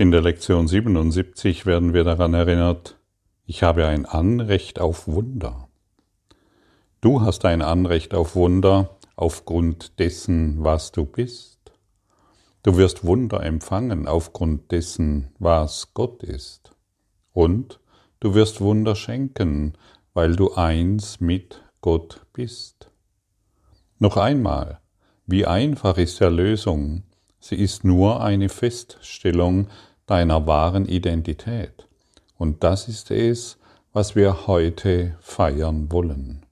In der Lektion 77 werden wir daran erinnert, ich habe ein Anrecht auf Wunder. Du hast ein Anrecht auf Wunder aufgrund dessen, was du bist. Du wirst Wunder empfangen aufgrund dessen, was Gott ist. Und du wirst Wunder schenken, weil du eins mit Gott bist. Noch einmal, wie einfach ist Erlösung? Sie ist nur eine Feststellung deiner wahren Identität. Und das ist es, was wir heute feiern wollen.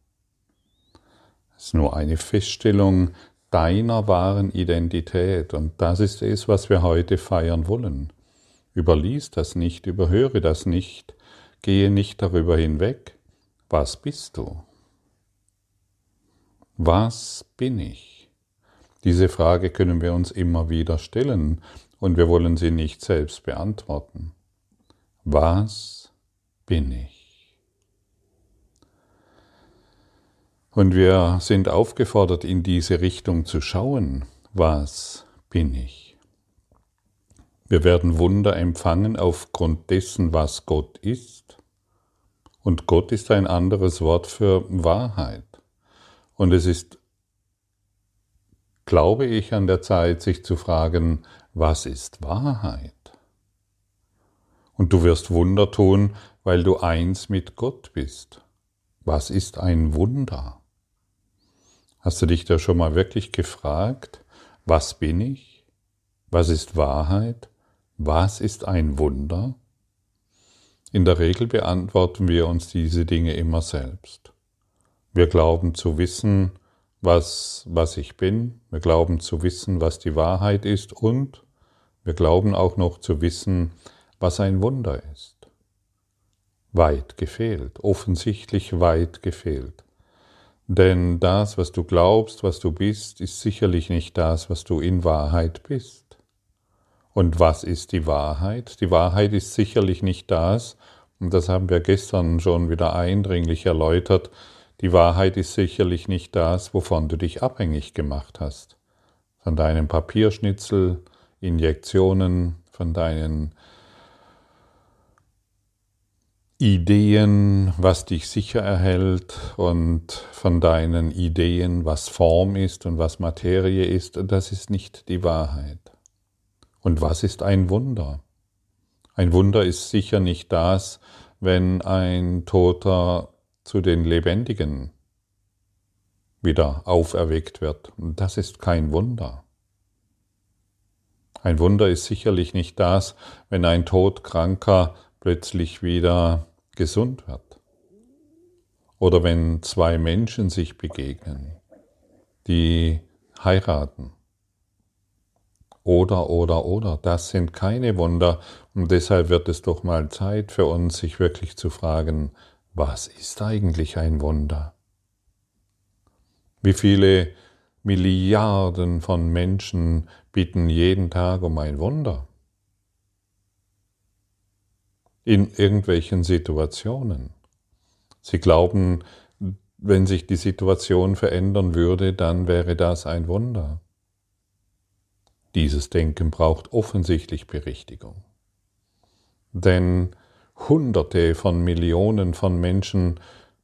Es ist nur eine Feststellung deiner wahren Identität und das ist es, was wir heute feiern wollen. Überlies das nicht, überhöre das nicht, gehe nicht darüber hinweg. Was bist du? Was bin ich? Diese Frage können wir uns immer wieder stellen und wir wollen sie nicht selbst beantworten. Was bin ich? Und wir sind aufgefordert, in diese Richtung zu schauen. Was bin ich? Wir werden Wunder empfangen aufgrund dessen, was Gott ist. Und Gott ist ein anderes Wort für Wahrheit. Und es ist, glaube ich, an der Zeit, sich zu fragen, was ist Wahrheit? Und du wirst Wunder tun, weil du eins mit Gott bist. Was ist ein Wunder? Hast du dich da schon mal wirklich gefragt, was bin ich? Was ist Wahrheit? Was ist ein Wunder? In der Regel beantworten wir uns diese Dinge immer selbst. Wir glauben zu wissen, was, was ich bin, wir glauben zu wissen, was die Wahrheit ist und wir glauben auch noch zu wissen, was ein Wunder ist. Weit gefehlt, offensichtlich weit gefehlt. Denn das, was du glaubst, was du bist, ist sicherlich nicht das, was du in Wahrheit bist. Und was ist die Wahrheit? Die Wahrheit ist sicherlich nicht das, und das haben wir gestern schon wieder eindringlich erläutert, die Wahrheit ist sicherlich nicht das, wovon du dich abhängig gemacht hast. Von deinem Papierschnitzel, Injektionen, von deinen Ideen, was dich sicher erhält und von deinen Ideen, was Form ist und was Materie ist, das ist nicht die Wahrheit. Und was ist ein Wunder? Ein Wunder ist sicher nicht das, wenn ein Toter zu den Lebendigen wieder auferweckt wird. Das ist kein Wunder. Ein Wunder ist sicherlich nicht das, wenn ein Todkranker plötzlich wieder gesund wird. Oder wenn zwei Menschen sich begegnen, die heiraten. Oder, oder, oder. Das sind keine Wunder. Und deshalb wird es doch mal Zeit für uns, sich wirklich zu fragen, was ist eigentlich ein Wunder? Wie viele Milliarden von Menschen bitten jeden Tag um ein Wunder? In irgendwelchen Situationen. Sie glauben, wenn sich die Situation verändern würde, dann wäre das ein Wunder. Dieses Denken braucht offensichtlich Berichtigung. Denn Hunderte von Millionen von Menschen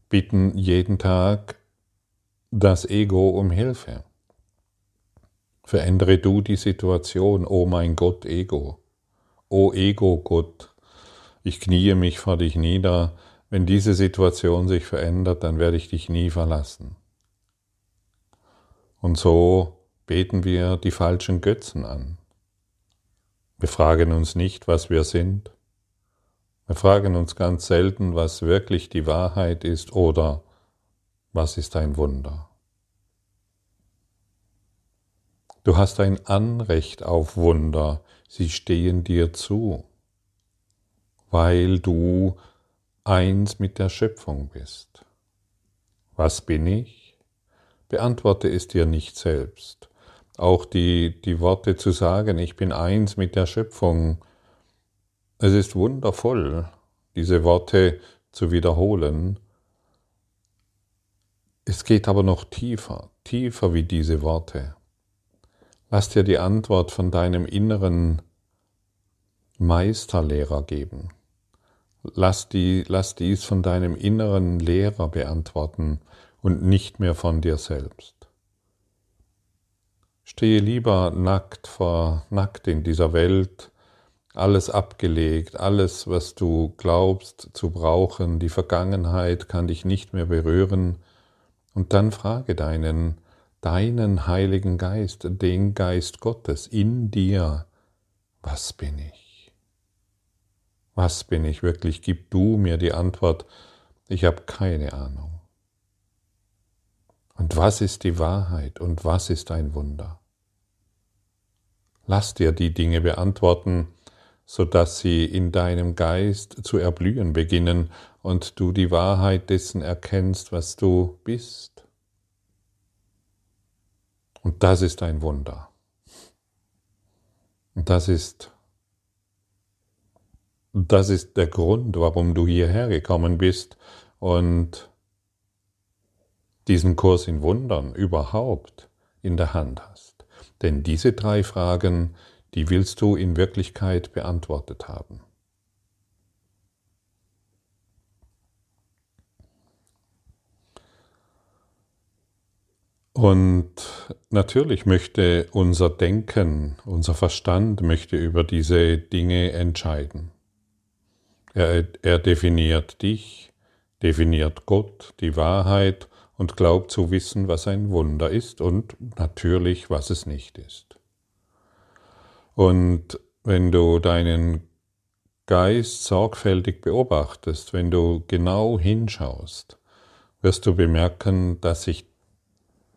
bitten jeden Tag das Ego um Hilfe. Verändere du die Situation, oh mein Gott, Ego. Oh Ego, Gott, ich kniee mich vor dich nieder. Wenn diese Situation sich verändert, dann werde ich dich nie verlassen. Und so beten wir die falschen Götzen an. Wir fragen uns nicht, was wir sind, wir fragen uns ganz selten, was wirklich die Wahrheit ist oder was ist ein Wunder. Du hast ein Anrecht auf Wunder, sie stehen dir zu, weil du eins mit der Schöpfung bist. Was bin ich? Beantworte es dir nicht selbst. Auch die, die Worte zu sagen, ich bin eins mit der Schöpfung, es ist wundervoll, diese Worte zu wiederholen. Es geht aber noch tiefer, tiefer wie diese Worte. Lass dir die Antwort von deinem inneren Meisterlehrer geben. Lass, die, lass dies von deinem inneren Lehrer beantworten und nicht mehr von dir selbst. Stehe lieber nackt vor nackt in dieser Welt, alles abgelegt, alles, was du glaubst zu brauchen, die Vergangenheit kann dich nicht mehr berühren, und dann frage deinen, deinen Heiligen Geist, den Geist Gottes in dir, was bin ich? Was bin ich wirklich? Gib du mir die Antwort, ich habe keine Ahnung. Und was ist die Wahrheit und was ist ein Wunder? Lass dir die Dinge beantworten, so dass sie in deinem Geist zu erblühen beginnen und du die Wahrheit dessen erkennst, was du bist. Und das ist ein Wunder. Und das ist das ist der Grund, warum du hierher gekommen bist und diesen Kurs in Wundern überhaupt in der Hand hast. Denn diese drei Fragen, die willst du in Wirklichkeit beantwortet haben. Und natürlich möchte unser Denken, unser Verstand möchte über diese Dinge entscheiden. Er, er definiert dich, definiert Gott, die Wahrheit und glaubt zu wissen, was ein Wunder ist und natürlich, was es nicht ist. Und wenn du deinen Geist sorgfältig beobachtest, wenn du genau hinschaust, wirst du bemerken, dass sich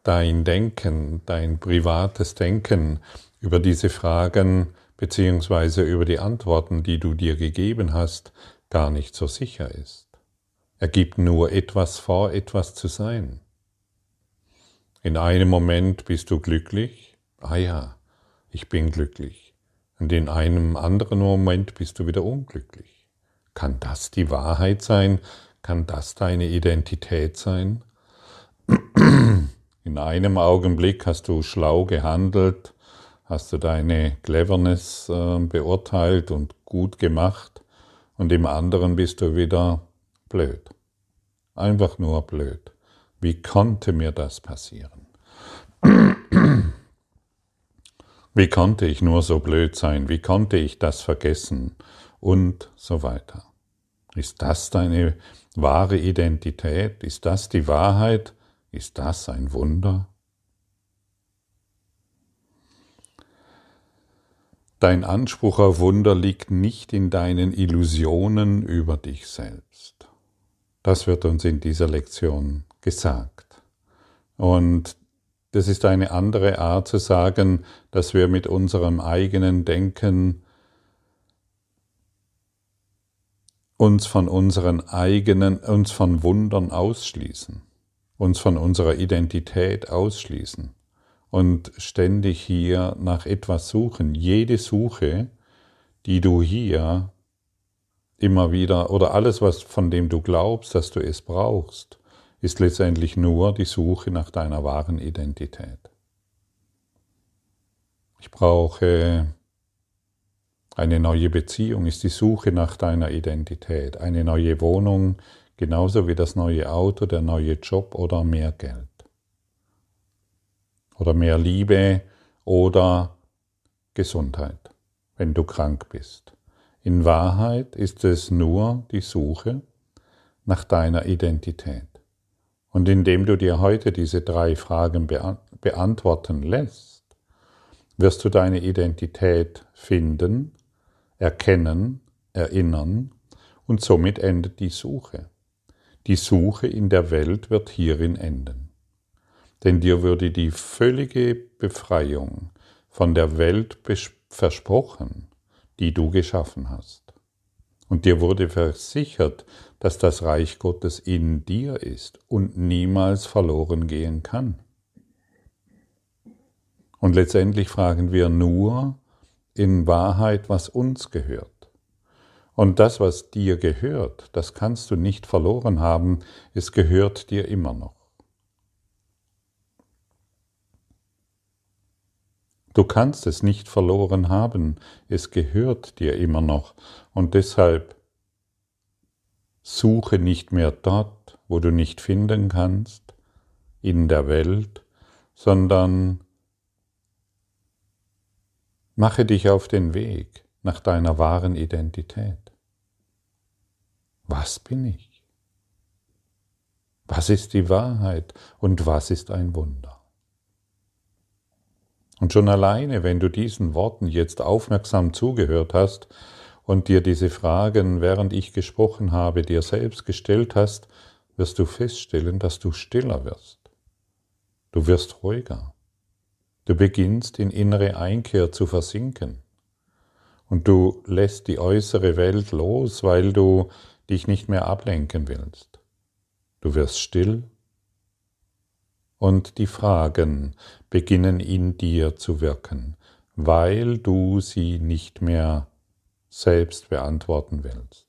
dein Denken, dein privates Denken über diese Fragen beziehungsweise über die Antworten, die du dir gegeben hast, gar nicht so sicher ist. Er gibt nur etwas vor, etwas zu sein. In einem Moment bist du glücklich, ah ja, ich bin glücklich. Und in einem anderen Moment bist du wieder unglücklich. Kann das die Wahrheit sein? Kann das deine Identität sein? In einem Augenblick hast du schlau gehandelt, hast du deine Cleverness äh, beurteilt und gut gemacht und im anderen bist du wieder blöd. Einfach nur blöd. Wie konnte mir das passieren? Wie konnte ich nur so blöd sein? Wie konnte ich das vergessen? Und so weiter. Ist das deine wahre Identität? Ist das die Wahrheit? Ist das ein Wunder? Dein Anspruch auf Wunder liegt nicht in deinen Illusionen über dich selbst. Das wird uns in dieser Lektion gesagt. Und das ist eine andere Art zu sagen, dass wir mit unserem eigenen Denken uns von unseren eigenen, uns von Wundern ausschließen, uns von unserer Identität ausschließen und ständig hier nach etwas suchen. Jede Suche, die du hier immer wieder oder alles, was von dem du glaubst, dass du es brauchst, ist letztendlich nur die Suche nach deiner wahren Identität. Ich brauche eine neue Beziehung, ist die Suche nach deiner Identität. Eine neue Wohnung, genauso wie das neue Auto, der neue Job oder mehr Geld oder mehr Liebe oder Gesundheit, wenn du krank bist. In Wahrheit ist es nur die Suche nach deiner Identität. Und indem du dir heute diese drei Fragen beantworten lässt, wirst du deine Identität finden, erkennen, erinnern und somit endet die Suche. Die Suche in der Welt wird hierin enden denn dir würde die völlige Befreiung von der Welt versprochen, die du geschaffen hast. Und dir wurde versichert, dass das Reich Gottes in dir ist und niemals verloren gehen kann. Und letztendlich fragen wir nur in Wahrheit, was uns gehört. Und das, was dir gehört, das kannst du nicht verloren haben, es gehört dir immer noch. Du kannst es nicht verloren haben, es gehört dir immer noch. Und deshalb suche nicht mehr dort, wo du nicht finden kannst, in der Welt, sondern mache dich auf den Weg nach deiner wahren Identität. Was bin ich? Was ist die Wahrheit und was ist ein Wunder? Und schon alleine, wenn du diesen Worten jetzt aufmerksam zugehört hast und dir diese Fragen, während ich gesprochen habe, dir selbst gestellt hast, wirst du feststellen, dass du stiller wirst. Du wirst ruhiger. Du beginnst in innere Einkehr zu versinken. Und du lässt die äußere Welt los, weil du dich nicht mehr ablenken willst. Du wirst still und die Fragen beginnen in dir zu wirken, weil du sie nicht mehr selbst beantworten willst.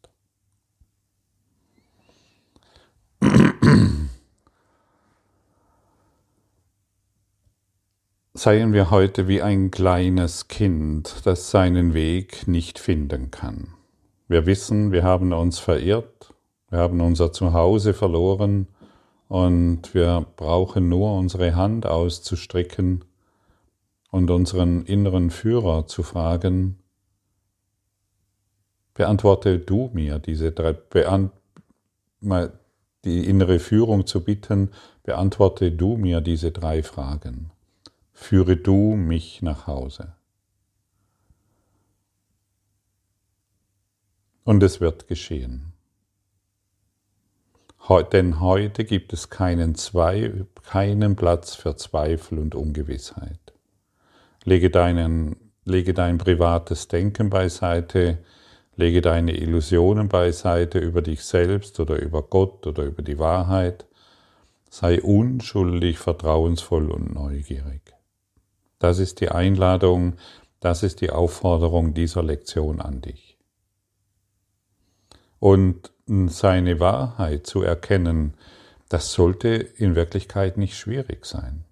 Seien wir heute wie ein kleines Kind, das seinen Weg nicht finden kann. Wir wissen, wir haben uns verirrt, wir haben unser Zuhause verloren, und wir brauchen nur unsere Hand auszustrecken und unseren inneren Führer zu fragen, beantworte du mir diese drei, beant, die innere Führung zu bitten, beantworte du mir diese drei Fragen. Führe du mich nach Hause. Und es wird geschehen denn heute gibt es keinen, Zwei, keinen Platz für Zweifel und Ungewissheit. Lege, deinen, lege dein privates Denken beiseite, lege deine Illusionen beiseite über dich selbst oder über Gott oder über die Wahrheit. Sei unschuldig, vertrauensvoll und neugierig. Das ist die Einladung, das ist die Aufforderung dieser Lektion an dich. Und seine Wahrheit zu erkennen, das sollte in Wirklichkeit nicht schwierig sein.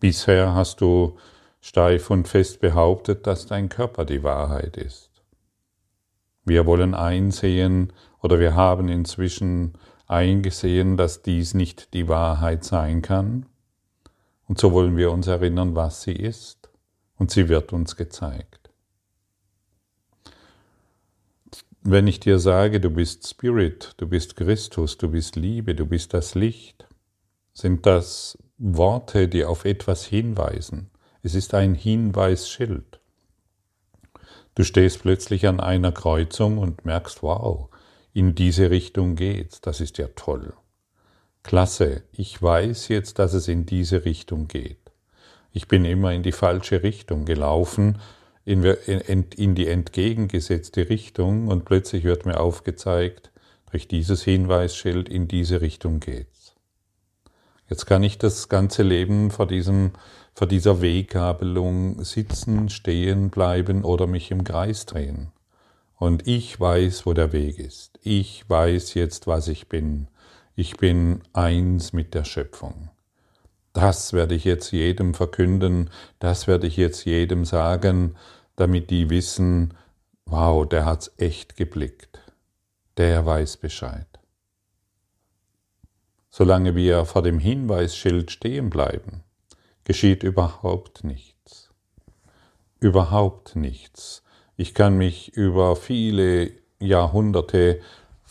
Bisher hast du steif und fest behauptet, dass dein Körper die Wahrheit ist. Wir wollen einsehen oder wir haben inzwischen eingesehen, dass dies nicht die Wahrheit sein kann. Und so wollen wir uns erinnern, was sie ist. Und sie wird uns gezeigt. Wenn ich dir sage, du bist Spirit, du bist Christus, du bist Liebe, du bist das Licht, sind das Worte, die auf etwas hinweisen. Es ist ein Hinweisschild. Du stehst plötzlich an einer Kreuzung und merkst, wow, in diese Richtung geht's. Das ist ja toll. Klasse, ich weiß jetzt, dass es in diese Richtung geht. Ich bin immer in die falsche Richtung gelaufen in, die entgegengesetzte Richtung und plötzlich wird mir aufgezeigt, durch dieses Hinweisschild in diese Richtung geht's. Jetzt kann ich das ganze Leben vor, diesem, vor dieser Weggabelung sitzen, stehen bleiben oder mich im Kreis drehen. Und ich weiß, wo der Weg ist. Ich weiß jetzt, was ich bin. Ich bin eins mit der Schöpfung. Das werde ich jetzt jedem verkünden, das werde ich jetzt jedem sagen, damit die wissen, wow, der hat's echt geblickt. Der weiß Bescheid. Solange wir vor dem Hinweisschild stehen bleiben, geschieht überhaupt nichts. Überhaupt nichts. Ich kann mich über viele Jahrhunderte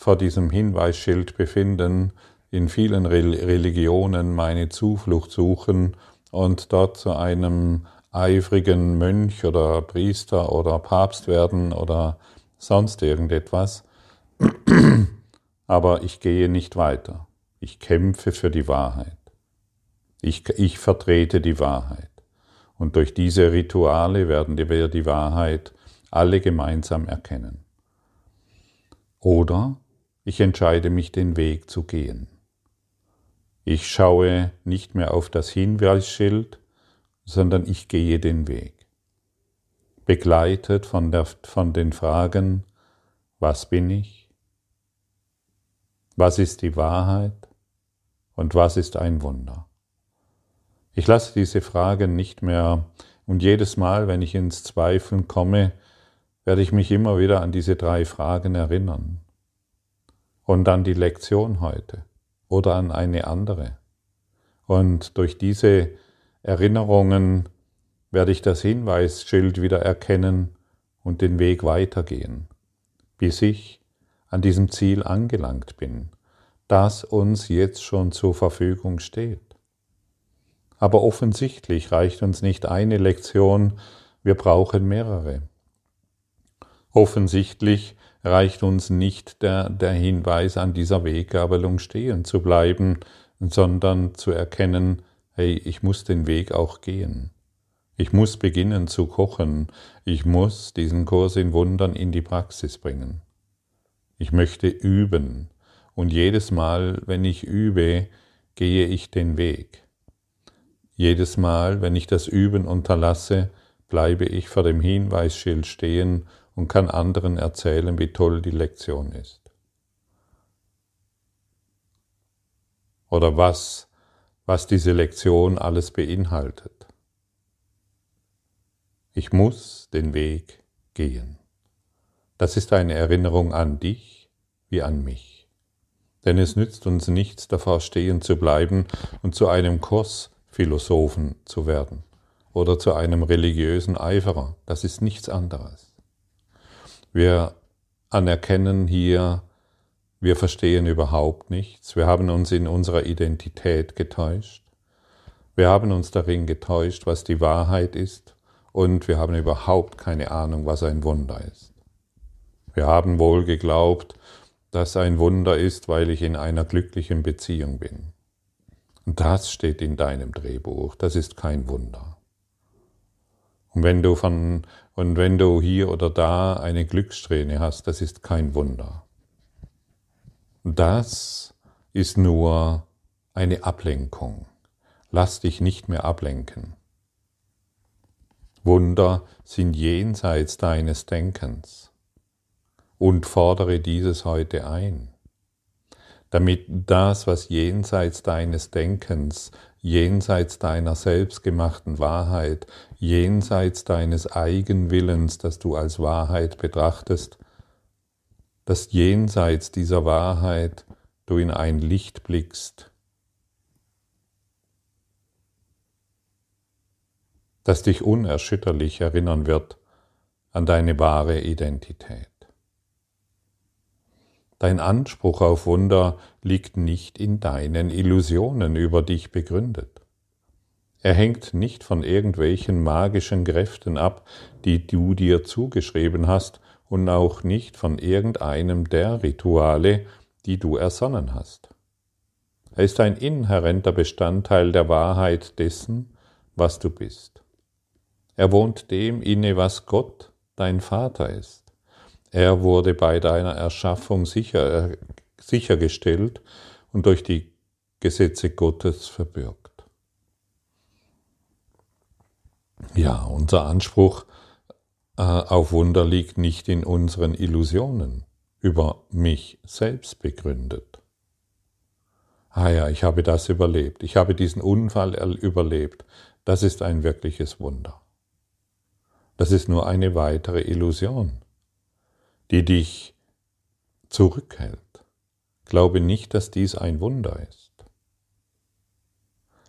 vor diesem Hinweisschild befinden, in vielen Religionen meine Zuflucht suchen und dort zu einem eifrigen Mönch oder Priester oder Papst werden oder sonst irgendetwas. Aber ich gehe nicht weiter. Ich kämpfe für die Wahrheit. Ich, ich vertrete die Wahrheit. Und durch diese Rituale werden wir die Wahrheit alle gemeinsam erkennen. Oder ich entscheide mich, den Weg zu gehen. Ich schaue nicht mehr auf das Hinweisschild, sondern ich gehe den Weg. Begleitet von, der, von den Fragen, was bin ich? Was ist die Wahrheit? Und was ist ein Wunder? Ich lasse diese Fragen nicht mehr Und jedes Mal, wenn ich ins Zweifeln komme, werde ich mich immer wieder an diese drei Fragen erinnern. Und an die Lektion heute oder an eine andere. Und durch diese Erinnerungen werde ich das Hinweisschild wieder erkennen und den Weg weitergehen, bis ich an diesem Ziel angelangt bin, das uns jetzt schon zur Verfügung steht. Aber offensichtlich reicht uns nicht eine Lektion, wir brauchen mehrere. Offensichtlich reicht uns nicht der, der Hinweis, an dieser Weggabelung stehen zu bleiben, sondern zu erkennen, hey, ich muss den Weg auch gehen. Ich muss beginnen zu kochen. Ich muss diesen Kurs in Wundern in die Praxis bringen. Ich möchte üben. Und jedes Mal, wenn ich übe, gehe ich den Weg. Jedes Mal, wenn ich das Üben unterlasse, bleibe ich vor dem Hinweisschild stehen und kann anderen erzählen, wie toll die Lektion ist. Oder was, was diese Lektion alles beinhaltet. Ich muss den Weg gehen. Das ist eine Erinnerung an dich wie an mich. Denn es nützt uns nichts, davor stehen zu bleiben und zu einem Kurs Philosophen zu werden oder zu einem religiösen Eiferer. Das ist nichts anderes. Wir anerkennen hier, wir verstehen überhaupt nichts. Wir haben uns in unserer Identität getäuscht. Wir haben uns darin getäuscht, was die Wahrheit ist. Und wir haben überhaupt keine Ahnung, was ein Wunder ist. Wir haben wohl geglaubt, dass ein Wunder ist, weil ich in einer glücklichen Beziehung bin. Und das steht in deinem Drehbuch. Das ist kein Wunder. Und wenn du von, und wenn du hier oder da eine Glückssträhne hast, das ist kein Wunder. Das ist nur eine Ablenkung. Lass dich nicht mehr ablenken. Wunder sind jenseits deines Denkens und fordere dieses heute ein damit das, was jenseits deines Denkens, jenseits deiner selbstgemachten Wahrheit, jenseits deines Eigenwillens, das du als Wahrheit betrachtest, dass jenseits dieser Wahrheit du in ein Licht blickst, das dich unerschütterlich erinnern wird an deine wahre Identität. Dein Anspruch auf Wunder liegt nicht in deinen Illusionen über dich begründet. Er hängt nicht von irgendwelchen magischen Kräften ab, die du dir zugeschrieben hast, und auch nicht von irgendeinem der Rituale, die du ersonnen hast. Er ist ein inhärenter Bestandteil der Wahrheit dessen, was du bist. Er wohnt dem inne, was Gott, dein Vater ist. Er wurde bei deiner Erschaffung sicher, sichergestellt und durch die Gesetze Gottes verbürgt. Ja, unser Anspruch äh, auf Wunder liegt nicht in unseren Illusionen über mich selbst begründet. Ah ja, ich habe das überlebt, ich habe diesen Unfall überlebt, das ist ein wirkliches Wunder. Das ist nur eine weitere Illusion die dich zurückhält. Glaube nicht, dass dies ein Wunder ist.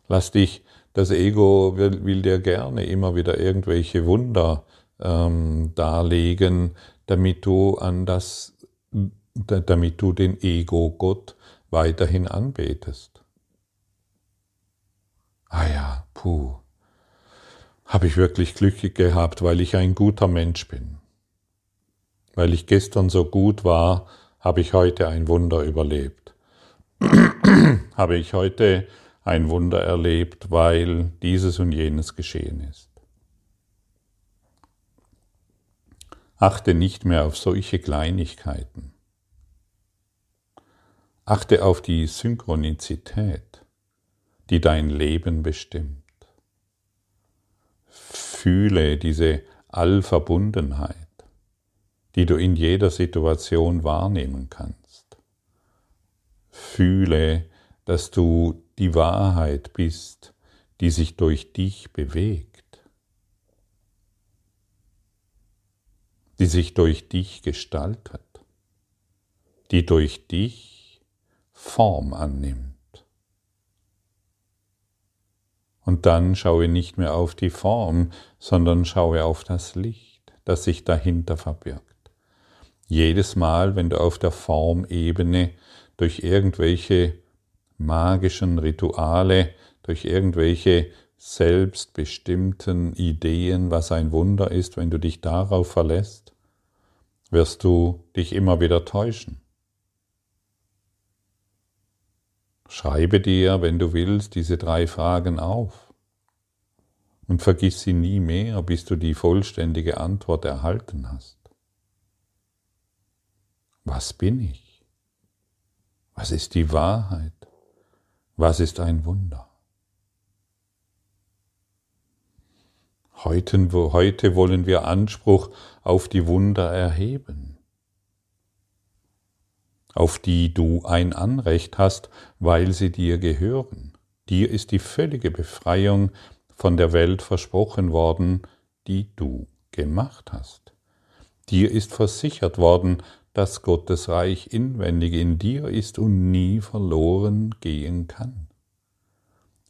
Lass dich, das Ego will, will dir gerne immer wieder irgendwelche Wunder ähm, darlegen, damit du an das, damit du den Ego-Gott weiterhin anbetest. Ah ja, puh, habe ich wirklich Glück gehabt, weil ich ein guter Mensch bin. Weil ich gestern so gut war, habe ich heute ein Wunder überlebt. habe ich heute ein Wunder erlebt, weil dieses und jenes geschehen ist. Achte nicht mehr auf solche Kleinigkeiten. Achte auf die Synchronizität, die dein Leben bestimmt. Fühle diese Allverbundenheit die du in jeder Situation wahrnehmen kannst. Fühle, dass du die Wahrheit bist, die sich durch dich bewegt. die sich durch dich gestaltet, die durch dich Form annimmt. Und dann schaue nicht mehr auf die Form, sondern schaue auf das Licht, das sich dahinter verbirgt. Jedes Mal, wenn du auf der Formebene durch irgendwelche magischen Rituale, durch irgendwelche selbstbestimmten Ideen, was ein Wunder ist, wenn du dich darauf verlässt, wirst du dich immer wieder täuschen. Schreibe dir, wenn du willst, diese drei Fragen auf und vergiss sie nie mehr, bis du die vollständige Antwort erhalten hast. Was bin ich? Was ist die Wahrheit? Was ist ein Wunder? Heute, heute wollen wir Anspruch auf die Wunder erheben, auf die du ein Anrecht hast, weil sie dir gehören. Dir ist die völlige Befreiung von der Welt versprochen worden, die du gemacht hast. Dir ist versichert worden, dass Gottes Reich inwendig in dir ist und nie verloren gehen kann.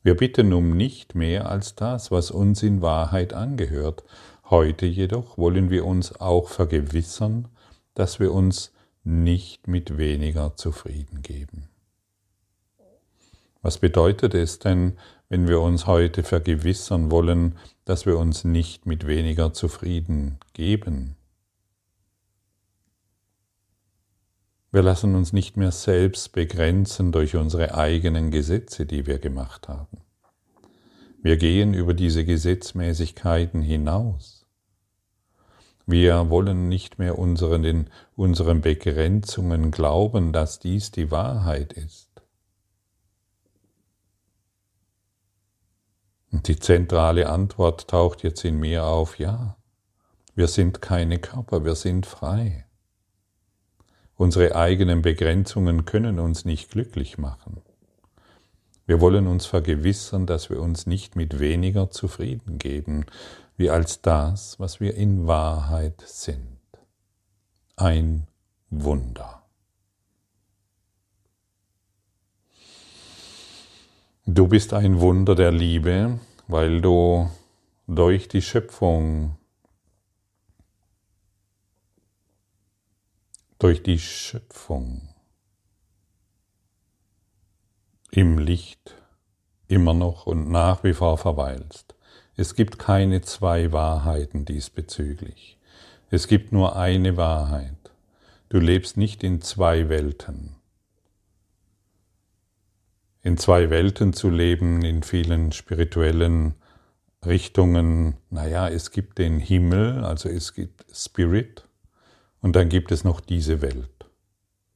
Wir bitten um nicht mehr als das, was uns in Wahrheit angehört. Heute jedoch wollen wir uns auch vergewissern, dass wir uns nicht mit weniger zufrieden geben. Was bedeutet es denn, wenn wir uns heute vergewissern wollen, dass wir uns nicht mit weniger zufrieden geben? Wir lassen uns nicht mehr selbst begrenzen durch unsere eigenen Gesetze, die wir gemacht haben. Wir gehen über diese Gesetzmäßigkeiten hinaus. Wir wollen nicht mehr unseren, unseren Begrenzungen glauben, dass dies die Wahrheit ist. Und die zentrale Antwort taucht jetzt in mir auf, ja, wir sind keine Körper, wir sind frei. Unsere eigenen Begrenzungen können uns nicht glücklich machen. Wir wollen uns vergewissern, dass wir uns nicht mit weniger zufrieden geben, wie als das, was wir in Wahrheit sind. Ein Wunder. Du bist ein Wunder der Liebe, weil du durch die Schöpfung durch die Schöpfung im Licht immer noch und nach wie vor verweilst. Es gibt keine zwei Wahrheiten diesbezüglich. Es gibt nur eine Wahrheit. Du lebst nicht in zwei Welten. In zwei Welten zu leben, in vielen spirituellen Richtungen, naja, es gibt den Himmel, also es gibt Spirit, und dann gibt es noch diese Welt.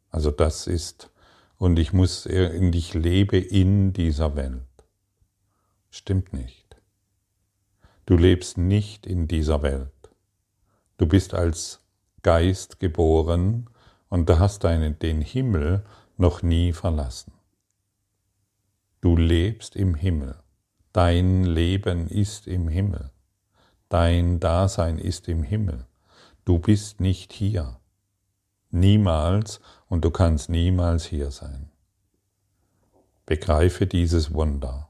Also das ist, und ich muss, und ich lebe in dieser Welt. Stimmt nicht. Du lebst nicht in dieser Welt. Du bist als Geist geboren und du hast deinen, den Himmel noch nie verlassen. Du lebst im Himmel. Dein Leben ist im Himmel. Dein Dasein ist im Himmel. Du bist nicht hier. Niemals und du kannst niemals hier sein. Begreife dieses Wunder.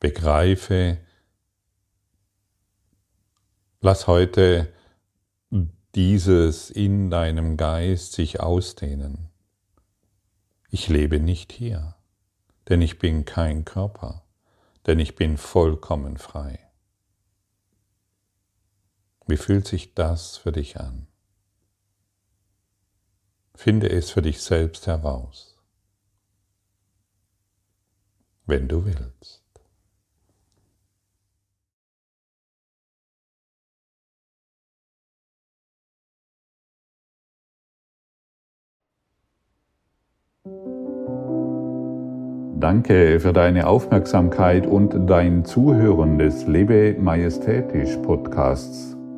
Begreife, lass heute dieses in deinem Geist sich ausdehnen. Ich lebe nicht hier, denn ich bin kein Körper, denn ich bin vollkommen frei. Wie fühlt sich das für dich an? Finde es für dich selbst heraus, wenn du willst. Danke für deine Aufmerksamkeit und dein Zuhören des Lebe Majestätisch Podcasts.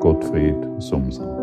Gottfried Sumser.